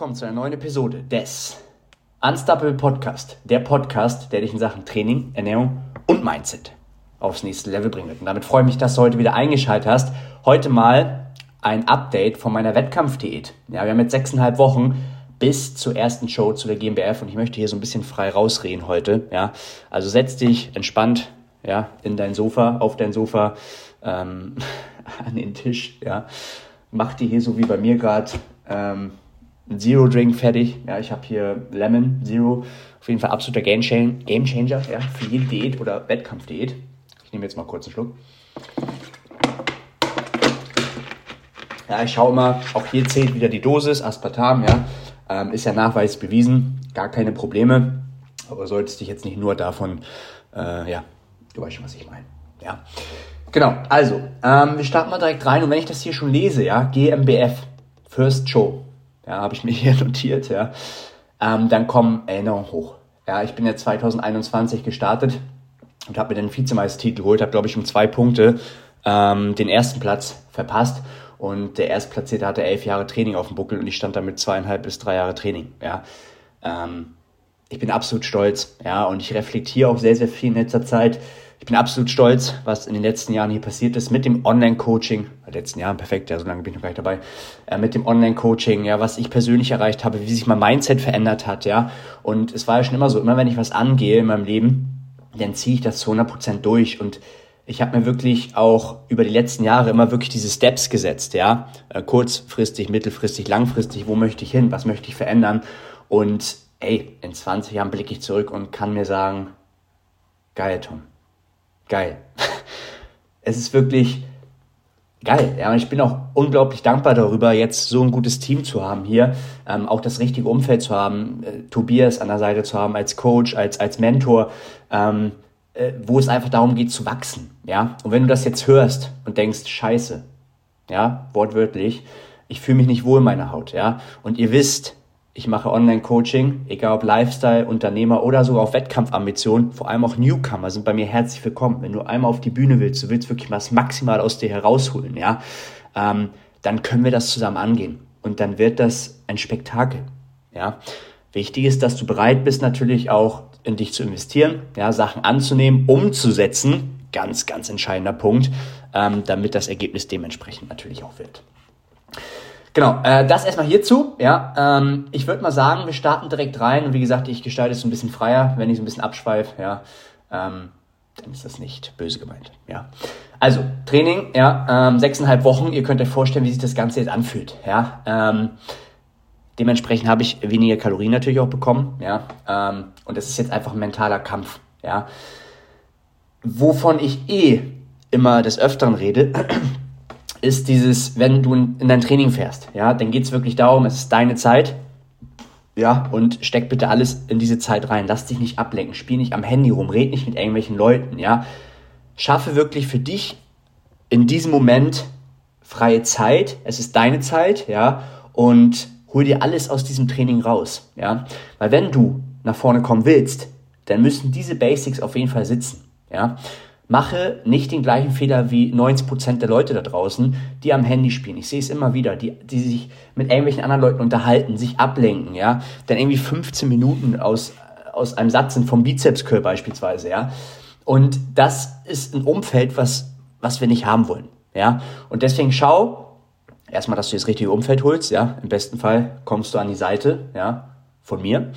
willkommen zu einer neuen Episode des Unstoppable Podcast. Der Podcast, der dich in Sachen Training, Ernährung und Mindset aufs nächste Level wird. Und damit freue ich mich, dass du heute wieder eingeschaltet hast. Heute mal ein Update von meiner Wettkampfdiät. Ja, wir haben jetzt sechseinhalb Wochen bis zur ersten Show zu der GmbF und ich möchte hier so ein bisschen frei rausreden heute. Ja, also setz dich entspannt ja, in dein Sofa, auf dein Sofa, ähm, an den Tisch, ja. Mach dir hier so wie bei mir gerade ähm, Zero Drink fertig. Ja, ich habe hier Lemon Zero. Auf jeden Fall absoluter Game, Changer, ja, für jede Diät oder Wettkampfdiät. Ich nehme jetzt mal kurz einen Schluck. Ja, ich schaue immer, auch hier zählt wieder die Dosis, Aspartam, ja. Ähm, ist ja nachweislich bewiesen, gar keine Probleme. Aber solltest dich jetzt nicht nur davon, äh, ja, du weißt schon, was ich meine. Ja. Genau, also, ähm, wir starten mal direkt rein und wenn ich das hier schon lese, ja, GmbF, First Show, ja, habe ich mir hier notiert, ja, ähm, dann kommen Erinnerungen hoch. Ja, ich bin ja 2021 gestartet und habe mir den Vizemeistertitel geholt, habe, glaube ich, um zwei Punkte ähm, den ersten Platz verpasst und der Erstplatzierte hatte elf Jahre Training auf dem Buckel und ich stand damit zweieinhalb bis drei Jahre Training, ja. Ähm, ich bin absolut stolz, ja, und ich reflektiere auch sehr, sehr viel in letzter Zeit, ich bin absolut stolz, was in den letzten Jahren hier passiert ist mit dem Online-Coaching. Letzten Jahren, perfekt, ja, so lange bin ich noch gar nicht dabei. Äh, mit dem Online-Coaching, ja, was ich persönlich erreicht habe, wie sich mein Mindset verändert hat, ja. Und es war ja schon immer so, immer wenn ich was angehe in meinem Leben, dann ziehe ich das zu 100% durch und ich habe mir wirklich auch über die letzten Jahre immer wirklich diese Steps gesetzt, ja. Äh, kurzfristig, mittelfristig, langfristig, wo möchte ich hin, was möchte ich verändern und ey, in 20 Jahren blicke ich zurück und kann mir sagen, geil, Tom geil. es ist wirklich geil. Ja, und ich bin auch unglaublich dankbar darüber, jetzt so ein gutes Team zu haben hier, ähm, auch das richtige Umfeld zu haben, äh, Tobias an der Seite zu haben als Coach, als, als Mentor, ähm, äh, wo es einfach darum geht zu wachsen. Ja, und wenn du das jetzt hörst und denkst, scheiße, ja, wortwörtlich, ich fühle mich nicht wohl in meiner Haut, ja, und ihr wisst, ich mache Online-Coaching, egal ob Lifestyle, Unternehmer oder sogar auf Wettkampfambitionen. Vor allem auch Newcomer sind bei mir herzlich willkommen. Wenn du einmal auf die Bühne willst, du willst wirklich was maximal aus dir herausholen, ja, ähm, dann können wir das zusammen angehen. Und dann wird das ein Spektakel, ja. Wichtig ist, dass du bereit bist, natürlich auch in dich zu investieren, ja, Sachen anzunehmen, umzusetzen. Ganz, ganz entscheidender Punkt, ähm, damit das Ergebnis dementsprechend natürlich auch wird. Genau, äh, das erstmal hierzu. Ja, ähm, ich würde mal sagen, wir starten direkt rein. Und wie gesagt, ich gestalte es ein bisschen freier, wenn ich so ein bisschen abschweife. Ja, ähm, dann ist das nicht böse gemeint. Ja, also Training, ja, ähm, sechseinhalb Wochen. Ihr könnt euch vorstellen, wie sich das Ganze jetzt anfühlt. Ja, ähm, dementsprechend habe ich weniger Kalorien natürlich auch bekommen. Ja, ähm, und das ist jetzt einfach ein mentaler Kampf. Ja, wovon ich eh immer des Öfteren rede ist dieses, wenn du in dein Training fährst, ja, dann geht es wirklich darum, es ist deine Zeit, ja, und steck bitte alles in diese Zeit rein. Lass dich nicht ablenken, spiel nicht am Handy rum, red nicht mit irgendwelchen Leuten, ja. Schaffe wirklich für dich in diesem Moment freie Zeit, es ist deine Zeit, ja, und hol dir alles aus diesem Training raus, ja. Weil wenn du nach vorne kommen willst, dann müssen diese Basics auf jeden Fall sitzen, ja mache nicht den gleichen Fehler wie 90% der Leute da draußen, die am Handy spielen. Ich sehe es immer wieder, die, die sich mit irgendwelchen anderen Leuten unterhalten, sich ablenken, ja. Dann irgendwie 15 Minuten aus, aus einem Satz sind vom Bizepscurl beispielsweise, ja. Und das ist ein Umfeld, was, was wir nicht haben wollen, ja. Und deswegen schau erstmal, dass du das richtige Umfeld holst, ja. Im besten Fall kommst du an die Seite, ja, von mir.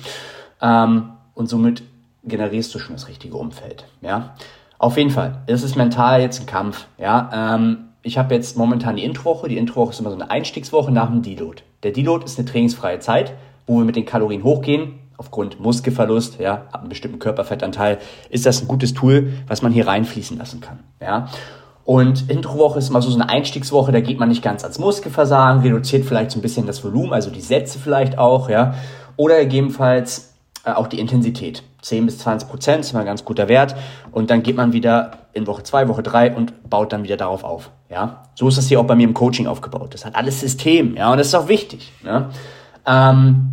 Ähm, und somit generierst du schon das richtige Umfeld, ja. Auf jeden Fall, es ist mental jetzt ein Kampf. Ja, ähm, ich habe jetzt momentan die Introwoche. Die Introwoche ist immer so eine Einstiegswoche nach dem Deload. Der Deload ist eine trainingsfreie Zeit, wo wir mit den Kalorien hochgehen. Aufgrund Muskelverlust, ja, ab einem bestimmten Körperfettanteil, ist das ein gutes Tool, was man hier reinfließen lassen kann. Ja. Und Introwoche ist immer so eine Einstiegswoche, da geht man nicht ganz ans Muskelversagen, reduziert vielleicht so ein bisschen das Volumen, also die Sätze vielleicht auch, ja. Oder gegebenenfalls äh, auch die Intensität. 10 bis 20 Prozent ist immer ein ganz guter Wert. Und dann geht man wieder in Woche 2, Woche 3 und baut dann wieder darauf auf. Ja, so ist das hier auch bei mir im Coaching aufgebaut. Das hat alles System, ja, und das ist auch wichtig. Ne? Ähm,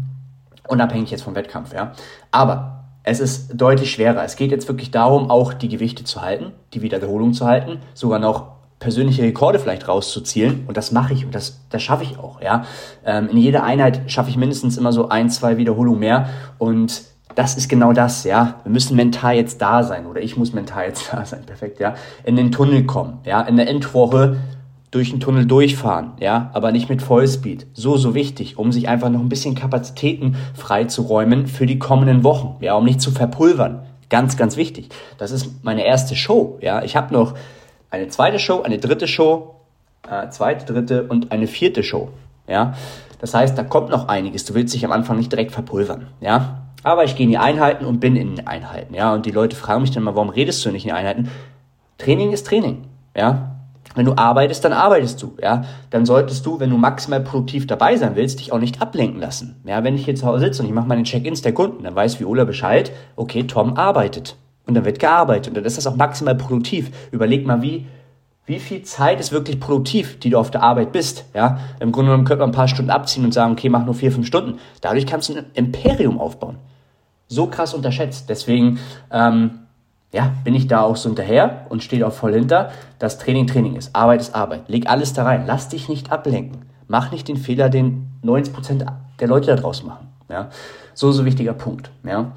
unabhängig jetzt vom Wettkampf, ja. Aber es ist deutlich schwerer. Es geht jetzt wirklich darum, auch die Gewichte zu halten, die Wiederholung zu halten, sogar noch persönliche Rekorde vielleicht rauszuzielen. Und das mache ich und das, das schaffe ich auch. Ja? Ähm, in jeder Einheit schaffe ich mindestens immer so ein, zwei Wiederholungen mehr. Und das ist genau das, ja. Wir müssen mental jetzt da sein oder ich muss mental jetzt da sein, perfekt, ja. In den Tunnel kommen, ja. In der Endwoche durch den Tunnel durchfahren, ja, aber nicht mit Vollspeed. So, so wichtig, um sich einfach noch ein bisschen Kapazitäten freizuräumen für die kommenden Wochen, ja, um nicht zu verpulvern. Ganz, ganz wichtig. Das ist meine erste Show, ja. Ich habe noch eine zweite Show, eine dritte Show, äh, zweite, dritte und eine vierte Show, ja. Das heißt, da kommt noch einiges. Du willst dich am Anfang nicht direkt verpulvern, ja. Aber ich gehe in die Einheiten und bin in den Einheiten, ja. Und die Leute fragen mich dann mal, warum redest du nicht in den Einheiten? Training ist Training, ja. Wenn du arbeitest, dann arbeitest du, ja. Dann solltest du, wenn du maximal produktiv dabei sein willst, dich auch nicht ablenken lassen. Ja, wenn ich hier zu Hause sitze und ich mache meine Check-ins der Kunden, dann weiß Viola Bescheid, okay, Tom arbeitet. Und dann wird gearbeitet. Und dann ist das auch maximal produktiv. Überleg mal, wie, wie viel Zeit ist wirklich produktiv, die du auf der Arbeit bist. Ja? Im Grunde genommen könnte man ein paar Stunden abziehen und sagen, okay, mach nur vier, fünf Stunden. Dadurch kannst du ein Imperium aufbauen. So krass unterschätzt. Deswegen ähm, ja, bin ich da auch so hinterher und stehe auch voll hinter, dass Training Training ist. Arbeit ist Arbeit. Leg alles da rein. Lass dich nicht ablenken. Mach nicht den Fehler, den 90% der Leute da draußen machen. Ja? So, so wichtiger Punkt. Ja?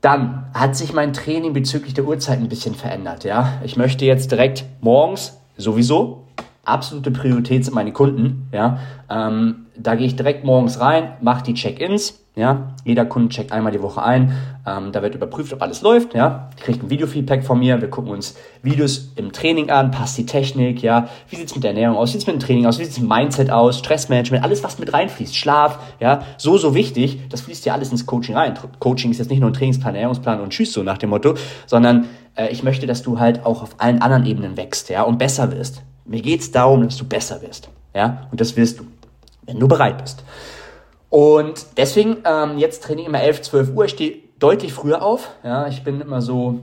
Dann hat sich mein Training bezüglich der Uhrzeit ein bisschen verändert. Ja? Ich möchte jetzt direkt morgens sowieso, absolute Priorität sind meine Kunden. Ja? Ähm, da gehe ich direkt morgens rein, mache die Check-ins, ja, jeder Kunde checkt einmal die Woche ein. Ähm, da wird überprüft, ob alles läuft. Ja, kriegt ein Videofeedback von mir. Wir gucken uns Videos im Training an. Passt die Technik? Ja, wie sieht's mit der Ernährung aus? Wie sieht's mit dem Training aus? Wie sieht's mit dem Mindset aus? Stressmanagement? Alles, was mit reinfließt. Schlaf. Ja, so so wichtig. Das fließt ja alles ins Coaching rein. Coaching ist jetzt nicht nur ein Trainingsplan, Ernährungsplan und Tschüss so nach dem Motto, sondern äh, ich möchte, dass du halt auch auf allen anderen Ebenen wächst. Ja, und besser wirst. Mir geht's darum, dass du besser wirst. Ja, und das wirst du, wenn du bereit bist. Und deswegen, ähm, jetzt trainiere ich immer 11, 12 Uhr. Ich stehe deutlich früher auf. Ja, ich bin immer so,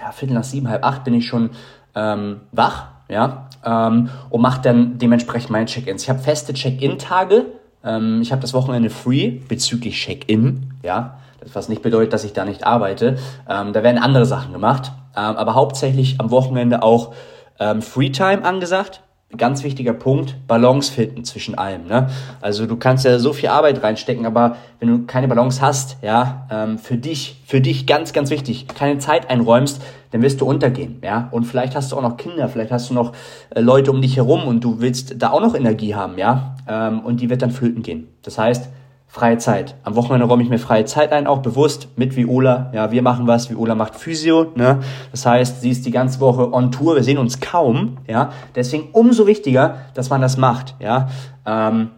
ja, Viertel nach sieben, halb acht bin ich schon ähm, wach. Ja, ähm, und mache dann dementsprechend meine Check-ins. Ich habe feste Check-in-Tage. Ähm, ich habe das Wochenende free bezüglich Check-in. Ja, das was nicht bedeutet, dass ich da nicht arbeite. Ähm, da werden andere Sachen gemacht. Ähm, aber hauptsächlich am Wochenende auch ähm, Free-Time angesagt ganz wichtiger Punkt, Balance finden zwischen allem. Ne? Also du kannst ja so viel Arbeit reinstecken, aber wenn du keine Balance hast, ja, ähm, für dich, für dich ganz, ganz wichtig, keine Zeit einräumst, dann wirst du untergehen, ja. Und vielleicht hast du auch noch Kinder, vielleicht hast du noch äh, Leute um dich herum und du willst da auch noch Energie haben, ja. Ähm, und die wird dann flöten gehen. Das heißt, freie Zeit. Am Wochenende räume ich mir freie Zeit ein, auch bewusst mit Viola. Ja, wir machen was, Viola macht Physio. Ne? Das heißt, sie ist die ganze Woche on Tour, wir sehen uns kaum. Ja, deswegen umso wichtiger, dass man das macht. Ja, ähm,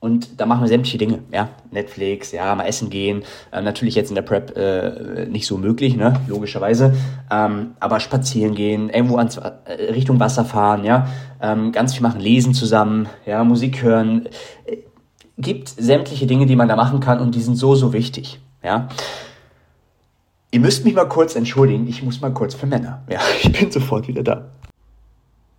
und da machen wir sämtliche Dinge, ja, Netflix, ja, mal essen gehen, äh, natürlich jetzt in der Prep äh, nicht so möglich, ne, logischerweise, ähm, aber spazieren gehen, irgendwo ans, äh, Richtung Wasser fahren, ja, ähm, ganz viel machen, lesen zusammen, ja, Musik hören, gibt sämtliche Dinge, die man da machen kann und die sind so, so wichtig. Ja. Ihr müsst mich mal kurz entschuldigen, ich muss mal kurz für Männer. Ja, ich bin sofort wieder da.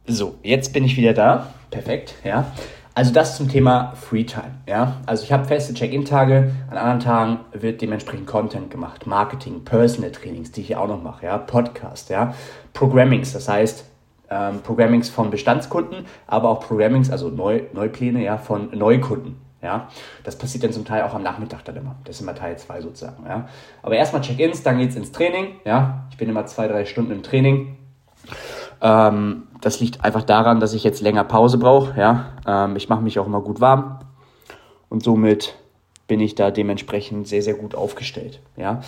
So, jetzt bin ich wieder da. Perfekt, ja. Also das zum Thema Freetime, ja. Also ich habe feste Check-in-Tage, an anderen Tagen wird dementsprechend Content gemacht, Marketing, Personal Trainings, die ich auch noch mache, ja, Podcast, ja, Programmings, das heißt ähm, Programmings von Bestandskunden, aber auch Programmings, also Neu Neupläne, ja, von Neukunden, ja, das passiert dann zum Teil auch am Nachmittag dann immer. Das ist immer Teil 2 sozusagen. Ja. Aber erstmal Check-ins, dann geht es ins Training. Ja. Ich bin immer zwei, drei Stunden im Training. Ähm, das liegt einfach daran, dass ich jetzt länger Pause brauche. Ja. Ähm, ich mache mich auch immer gut warm. Und somit bin ich da dementsprechend sehr, sehr gut aufgestellt. Ja.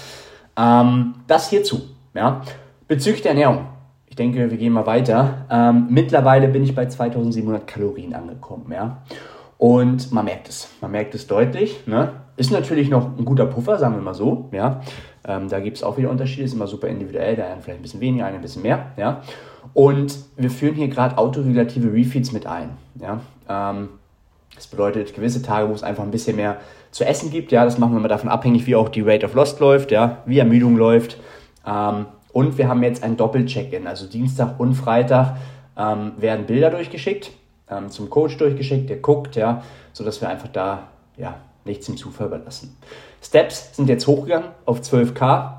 Ähm, das hierzu. Ja. Bezüglich der Ernährung. Ich denke, wir gehen mal weiter. Ähm, mittlerweile bin ich bei 2700 Kalorien angekommen. Ja. Und man merkt es, man merkt es deutlich. Ne? Ist natürlich noch ein guter Puffer, sagen wir mal so. Ja? Ähm, da gibt es auch wieder Unterschiede, ist immer super individuell, der eine vielleicht ein bisschen weniger, eine ein bisschen mehr. Ja? Und wir führen hier gerade autoregulative Refeeds mit ein. Ja? Ähm, das bedeutet gewisse Tage, wo es einfach ein bisschen mehr zu essen gibt. Ja? Das machen wir mal davon abhängig, wie auch die Rate of Lost läuft, ja? wie Ermüdung läuft. Ähm, und wir haben jetzt ein Doppel-Check-In, also Dienstag und Freitag ähm, werden Bilder durchgeschickt ähm, zum Coach durchgeschickt, der guckt, ja, sodass wir einfach da ja, nichts im Zufall überlassen. Steps sind jetzt hochgegangen auf 12k.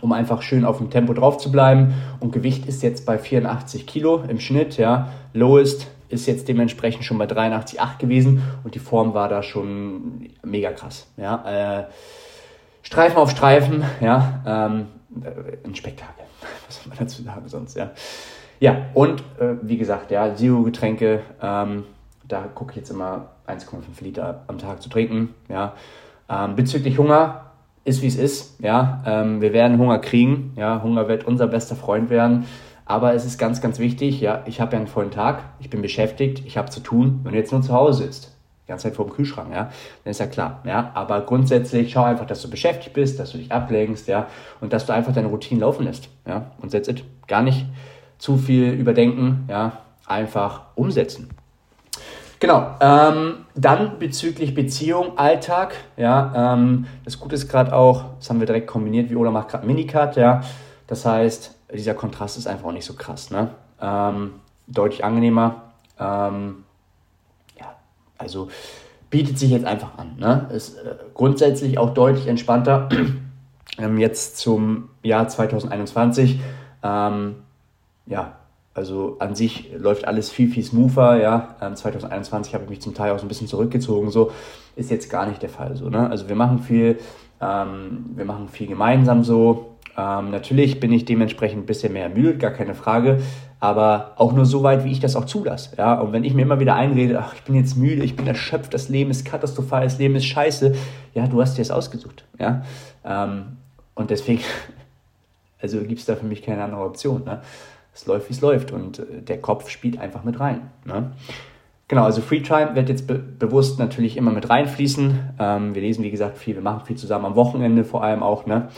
um einfach schön auf dem Tempo drauf zu bleiben. Und Gewicht ist jetzt bei 84 Kilo im Schnitt, ja. Lowest ist jetzt dementsprechend schon bei 83,8 gewesen und die Form war da schon mega krass, ja. Äh, Streifen auf Streifen, ja, ähm, äh, ein Spektakel. Was soll man dazu sagen sonst, ja. Ja, und äh, wie gesagt, ja, Zero-Getränke, ähm, da gucke ich jetzt immer 1,5 Liter am Tag zu trinken, ja. Ähm, bezüglich Hunger, ist wie es ist, ja. Ähm, wir werden Hunger kriegen, ja. Hunger wird unser bester Freund werden. Aber es ist ganz, ganz wichtig, ja, ich habe ja einen vollen Tag, ich bin beschäftigt, ich habe zu tun. Wenn du jetzt nur zu Hause sitzt, die ganze Zeit vor dem Kühlschrank, ja, dann ist ja klar, ja. Aber grundsätzlich schau einfach, dass du beschäftigt bist, dass du dich ablenkst, ja, und dass du einfach deine Routine laufen lässt, ja. Und that's it. Gar nicht zu viel überdenken, ja, einfach umsetzen. Genau, ähm, dann bezüglich Beziehung, Alltag, ja, ähm, das Gute ist gerade auch, das haben wir direkt kombiniert, Viola macht gerade Minicut, ja, das heißt, dieser Kontrast ist einfach auch nicht so krass, ne, ähm, deutlich angenehmer, ähm, ja, also bietet sich jetzt einfach an, ne, ist äh, grundsätzlich auch deutlich entspannter, ähm, jetzt zum Jahr 2021, ähm, ja, also an sich läuft alles viel, viel smoother, ja. 2021 ähm, habe ich mich zum Teil auch so ein bisschen zurückgezogen, so ist jetzt gar nicht der Fall so, ne? Also wir machen viel, ähm, wir machen viel gemeinsam so. Ähm, natürlich bin ich dementsprechend ein bisschen mehr müde, gar keine Frage, aber auch nur so weit, wie ich das auch zulasse, ja. Und wenn ich mir immer wieder einrede, ach, ich bin jetzt müde, ich bin erschöpft, das Leben ist katastrophal, das Leben ist scheiße, ja, du hast dir das ausgesucht, ja. Ähm, und deswegen, also gibt es da für mich keine andere Option, ne? Es läuft, wie es läuft und äh, der Kopf spielt einfach mit rein. Ne? Genau, also Free Time wird jetzt be bewusst natürlich immer mit reinfließen. Ähm, wir lesen, wie gesagt, viel, wir machen viel zusammen am Wochenende vor allem auch. Ne?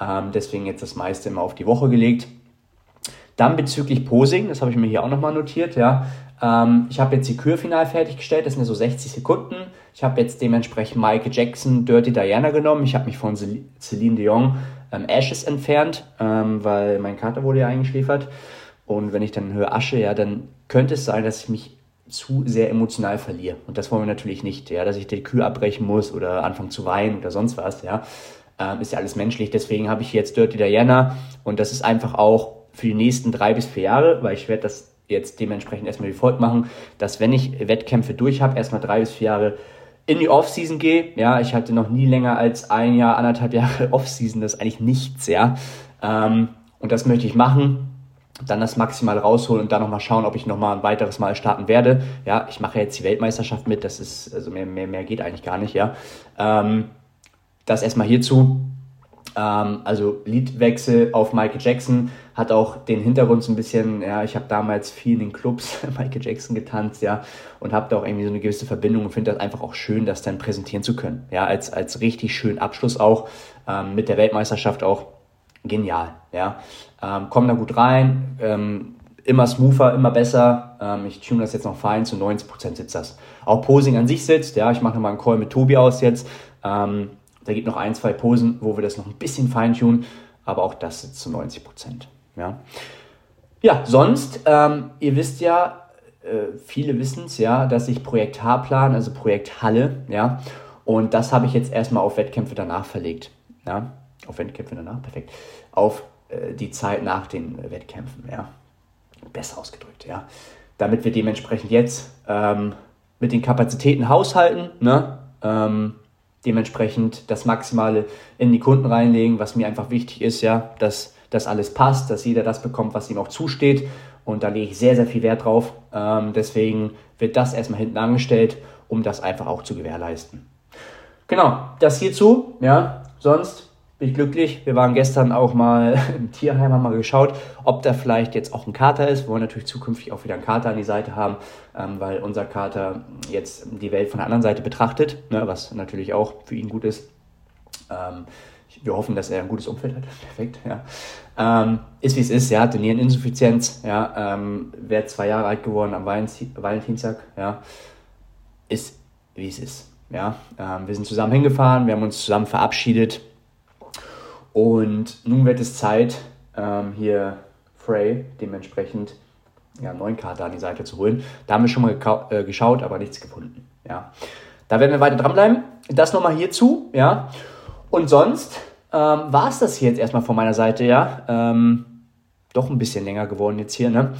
Ähm, deswegen jetzt das meiste immer auf die Woche gelegt. Dann bezüglich Posing, das habe ich mir hier auch nochmal notiert. Ja. Ähm, ich habe jetzt die Kürfinal fertiggestellt, das sind ja so 60 Sekunden. Ich habe jetzt dementsprechend Michael Jackson Dirty Diana genommen. Ich habe mich von Celine Dion ähm, Ashes entfernt, ähm, weil mein Kater wurde ja eingeschläfert. Und wenn ich dann höre Asche, ja, dann könnte es sein, dass ich mich zu sehr emotional verliere. Und das wollen wir natürlich nicht, ja, dass ich die Kühe abbrechen muss oder anfangen zu weinen oder sonst was, ja. Ähm, ist ja alles menschlich. Deswegen habe ich jetzt Dirty Diana und das ist einfach auch für die nächsten drei bis vier Jahre, weil ich werde das jetzt dementsprechend erstmal wie folgt machen, dass wenn ich Wettkämpfe durch habe, erstmal drei bis vier Jahre in die Offseason gehe. Ja, ich hatte noch nie länger als ein Jahr, anderthalb Jahre Offseason, das ist eigentlich nichts, ja. Ähm, und das möchte ich machen dann das maximal rausholen und dann nochmal schauen, ob ich nochmal ein weiteres Mal starten werde. Ja, ich mache jetzt die Weltmeisterschaft mit, das ist, also mehr, mehr, mehr geht eigentlich gar nicht, ja. Ähm, das erstmal hierzu. Ähm, also Liedwechsel auf Michael Jackson hat auch den Hintergrund so ein bisschen, ja, ich habe damals viel in den Clubs Michael Jackson getanzt, ja, und habe da auch irgendwie so eine gewisse Verbindung und finde das einfach auch schön, das dann präsentieren zu können. Ja, als, als richtig schönen Abschluss auch ähm, mit der Weltmeisterschaft auch genial, ja. Ähm, kommen da gut rein, ähm, immer smoother, immer besser. Ähm, ich tune das jetzt noch fein, zu 90% sitzt das. Auch Posing an sich sitzt, ja, ich mache nochmal einen Call mit Tobi aus jetzt. Ähm, da gibt noch ein, zwei Posen, wo wir das noch ein bisschen feintunen, aber auch das sitzt zu 90%. Ja, ja sonst, ähm, ihr wisst ja, äh, viele wissen es ja, dass ich Projekt H plan, also Projekt Halle, ja, und das habe ich jetzt erstmal auf Wettkämpfe danach verlegt. Ja, auf Wettkämpfe danach, perfekt. Auf die Zeit nach den Wettkämpfen, ja. Besser ausgedrückt, ja. Damit wir dementsprechend jetzt ähm, mit den Kapazitäten haushalten, ne? Ähm, dementsprechend das Maximale in die Kunden reinlegen, was mir einfach wichtig ist, ja, dass das alles passt, dass jeder das bekommt, was ihm auch zusteht. Und da lege ich sehr, sehr viel Wert drauf. Ähm, deswegen wird das erstmal hinten angestellt, um das einfach auch zu gewährleisten. Genau, das hierzu, ja. Sonst bin ich glücklich. Wir waren gestern auch mal im Tierheim, haben mal geschaut, ob da vielleicht jetzt auch ein Kater ist. Wir wollen natürlich zukünftig auch wieder einen Kater an die Seite haben, ähm, weil unser Kater jetzt die Welt von der anderen Seite betrachtet, ne, was natürlich auch für ihn gut ist. Ähm, wir hoffen, dass er ein gutes Umfeld hat. Perfekt, ja. Ähm, ist wie es ist, hatte Niereninsuffizienz, ja, ähm, wäre zwei Jahre alt geworden am Valentinstag, ja. Ist wie es ist, ja. Ähm, wir sind zusammen hingefahren, wir haben uns zusammen verabschiedet, und nun wird es Zeit, ähm, hier Frey dementsprechend ja, einen neuen Kater an die Seite zu holen. Da haben wir schon mal äh, geschaut, aber nichts gefunden. Ja. Da werden wir weiter dranbleiben. Das nochmal hierzu. Ja. Und sonst ähm, war es das hier jetzt erstmal von meiner Seite, ja. Ähm, doch ein bisschen länger geworden jetzt hier, ne?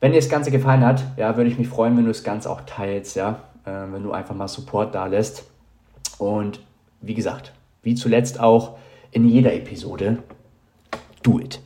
Wenn dir das Ganze gefallen hat, ja, würde ich mich freuen, wenn du das Ganze auch teilst, ja. Äh, wenn du einfach mal Support da lässt. Und wie gesagt, wie zuletzt auch in jeder Episode, do it.